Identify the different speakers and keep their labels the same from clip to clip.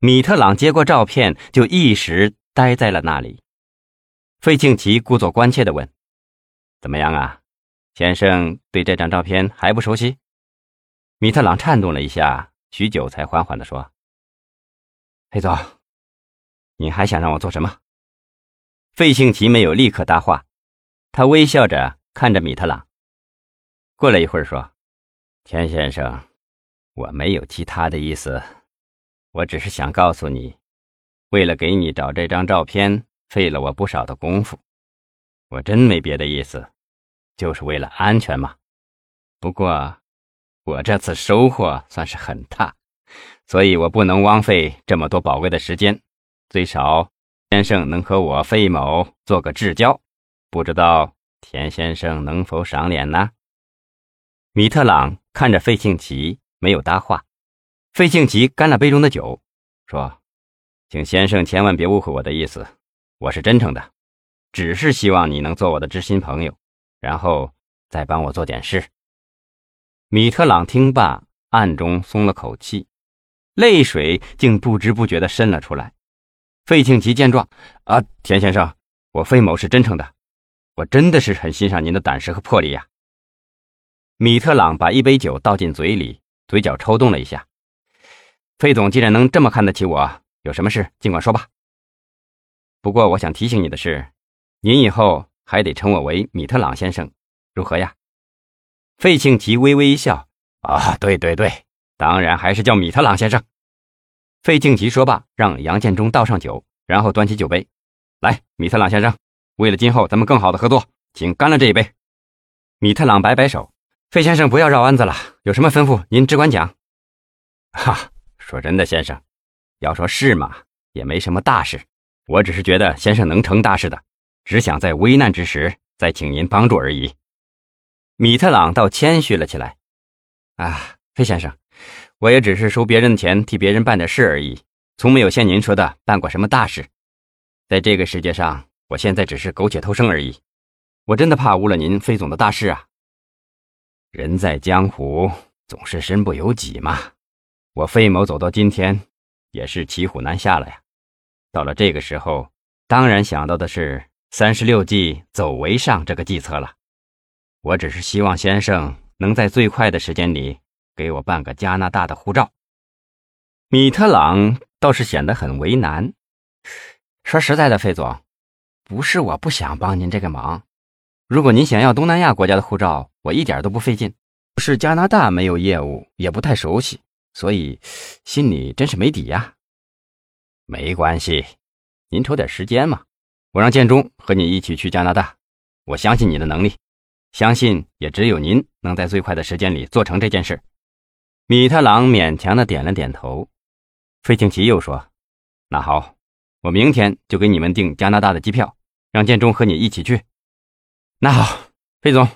Speaker 1: 米特朗接过照片，就一时呆在了那里。费庆奇故作关切地问：“怎么样啊，先生对这张照片还不熟悉？”米特朗颤动了一下，许久才缓缓地说：“黑总，你还想让我做什么？”费庆奇没有立刻搭话，他微笑着看着米特朗。过了一会儿，说：“田先生，我没有其他的意思。”我只是想告诉你，为了给你找这张照片，费了我不少的功夫。我真没别的意思，就是为了安全嘛。不过，我这次收获算是很大，所以我不能枉费这么多宝贵的时间。最少，先生能和我费某做个至交，不知道田先生能否赏脸呢？米特朗看着费庆奇，没有搭话。费庆奇干了杯中的酒，说：“请先生千万别误会我的意思，我是真诚的，只是希望你能做我的知心朋友，然后再帮我做点事。”米特朗听罢，暗中松了口气，泪水竟不知不觉地渗了出来。费庆奇见状，啊，田先生，我费某是真诚的，我真的是很欣赏您的胆识和魄力呀。米特朗把一杯酒倒进嘴里，嘴角抽动了一下。费总既然能这么看得起我，有什么事尽管说吧。不过我想提醒你的是，您以后还得称我为米特朗先生，如何呀？费庆奇微微一笑：“啊，对对对，当然还是叫米特朗先生。”费庆奇说罢，让杨建中倒上酒，然后端起酒杯：“来，米特朗先生，为了今后咱们更好的合作，请干了这一杯。”米特朗摆摆手：“费先生不要绕弯子了，有什么吩咐您只管讲。”哈。说真的，先生，要说事嘛，也没什么大事。我只是觉得先生能成大事的，只想在危难之时再请您帮助而已。米特朗倒谦虚了起来。啊，费先生，我也只是收别人的钱，替别人办点事而已，从没有像您说的办过什么大事。在这个世界上，我现在只是苟且偷生而已。我真的怕误了您费总的大事啊。人在江湖，总是身不由己嘛。我费某走到今天，也是骑虎难下了呀。到了这个时候，当然想到的是三十六计，走为上这个计策了。我只是希望先生能在最快的时间里给我办个加拿大的护照。米特朗倒是显得很为难。说实在的，费总，不是我不想帮您这个忙。如果您想要东南亚国家的护照，我一点都不费劲。是加拿大没有业务，也不太熟悉。所以，心里真是没底呀。没关系，您抽点时间嘛。我让建中和你一起去加拿大。我相信你的能力，相信也只有您能在最快的时间里做成这件事。米特朗勉强的点了点头。费庆奇又说：“那好，我明天就给你们订加拿大的机票，让建中和你一起去。”那好，费总，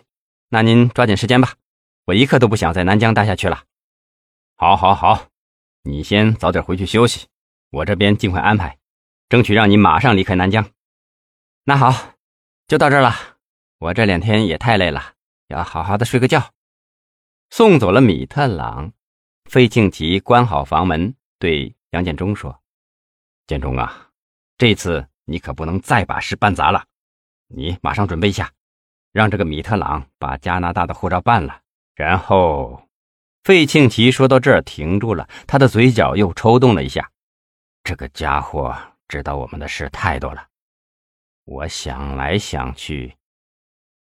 Speaker 1: 那您抓紧时间吧。我一刻都不想在南疆待下去了。好，好，好，你先早点回去休息，我这边尽快安排，争取让你马上离开南疆。那好，就到这儿了。我这两天也太累了，要好好的睡个觉。送走了米特朗，费庆奇关好房门，对杨建中说：“建中啊，这次你可不能再把事办砸了。你马上准备一下，让这个米特朗把加拿大的护照办了，然后。”费庆奇说到这儿停住了，他的嘴角又抽动了一下。这个家伙知道我们的事太多了，我想来想去，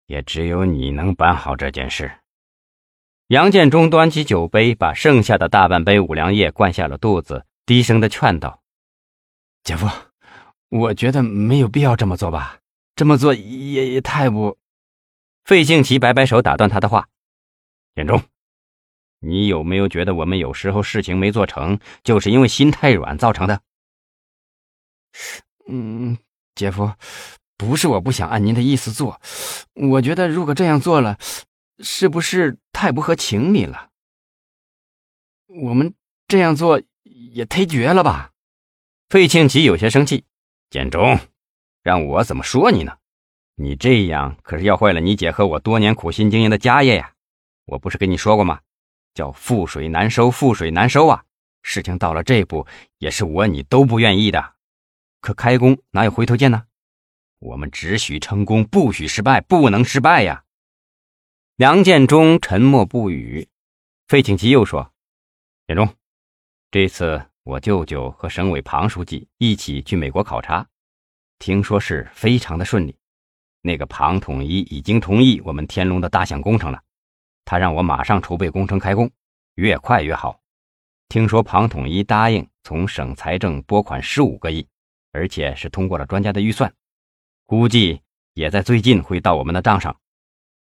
Speaker 1: 也只有你能办好这件事。杨建中端起酒杯，把剩下的大半杯五粮液灌下了肚子，低声的劝道：“姐夫，我觉得没有必要这么做吧？这么做也也太不……”费庆奇摆摆手，打断他的话：“建中。”你有没有觉得我们有时候事情没做成，就是因为心太软造成的？嗯，姐夫，不是我不想按您的意思做，我觉得如果这样做了，是不是太不合情理了？我们这样做也忒绝了吧？费庆奇有些生气。建中，让我怎么说你呢？你这样可是要坏了你姐和我多年苦心经营的家业呀！我不是跟你说过吗？叫覆水难收，覆水难收啊！事情到了这步，也是我你都不愿意的。可开工哪有回头箭呢？我们只许成功，不许失败，不能失败呀！梁建中沉默不语。费庆吉又说：“建中，这次我舅舅和省委庞书记一起去美国考察，听说是非常的顺利。那个庞统一已经同意我们天龙的大项工程了，他让我马上筹备工程开工，越快越好。听说庞统一答应从省财政拨款十五个亿，而且是通过了专家的预算。”估计也在最近会到我们的账上。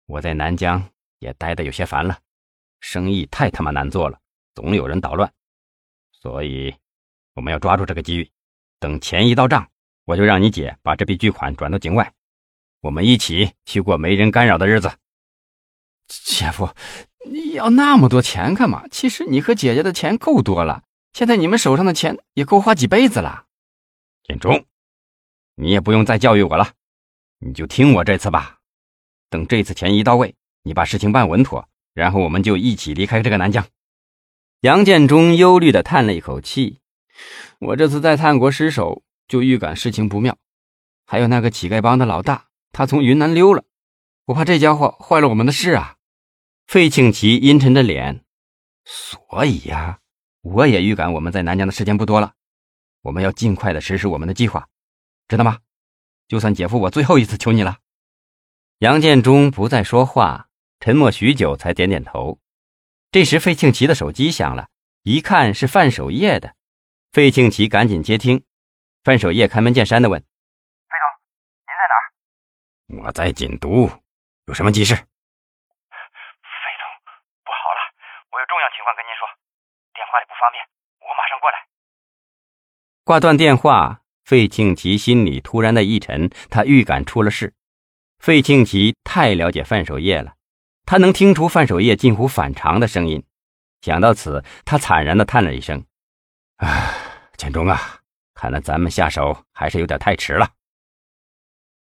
Speaker 1: 我在南疆也待得有些烦了，生意太他妈难做了，总有人捣乱。所以我们要抓住这个机遇，等钱一到账，我就让你姐把这笔巨款转到境外，我们一起去过没人干扰的日子。
Speaker 2: 姐夫，你要那么多钱干嘛？其实你和姐姐的钱够多了，现在你们手上的钱也够花几辈子了。
Speaker 1: 建中。你也不用再教育我了，你就听我这次吧。等这次钱一到位，你把事情办稳妥，然后我们就一起离开这个南疆。
Speaker 2: 杨建中忧虑的叹了一口气：“我这次在探国失手，就预感事情不妙。还有那个乞丐帮的老大，他从云南溜了，我怕这家伙坏了我们的事啊。”
Speaker 1: 费庆奇阴沉着脸：“所以呀，我也预感我们在南疆的时间不多了，我们要尽快的实施我们的计划。”知道吗？就算姐夫我最后一次求你了。杨建忠不再说话，沉默许久，才点点头。这时，费庆奇的手机响了，一看是范守业的。费庆奇赶紧接听。范守业开门见山的问：“
Speaker 3: 费总，您在哪
Speaker 1: 儿？”“我在锦都，有什么急事？”“费
Speaker 3: 总，不好了，我有重要情况跟您说，电话里不方便，我马上过来。”
Speaker 1: 挂断电话。费庆奇心里突然的一沉，他预感出了事。费庆奇太了解范守业了，他能听出范守业近乎反常的声音。想到此，他惨然的叹了一声：“啊，建中啊，看来咱们下手还是有点太迟了。”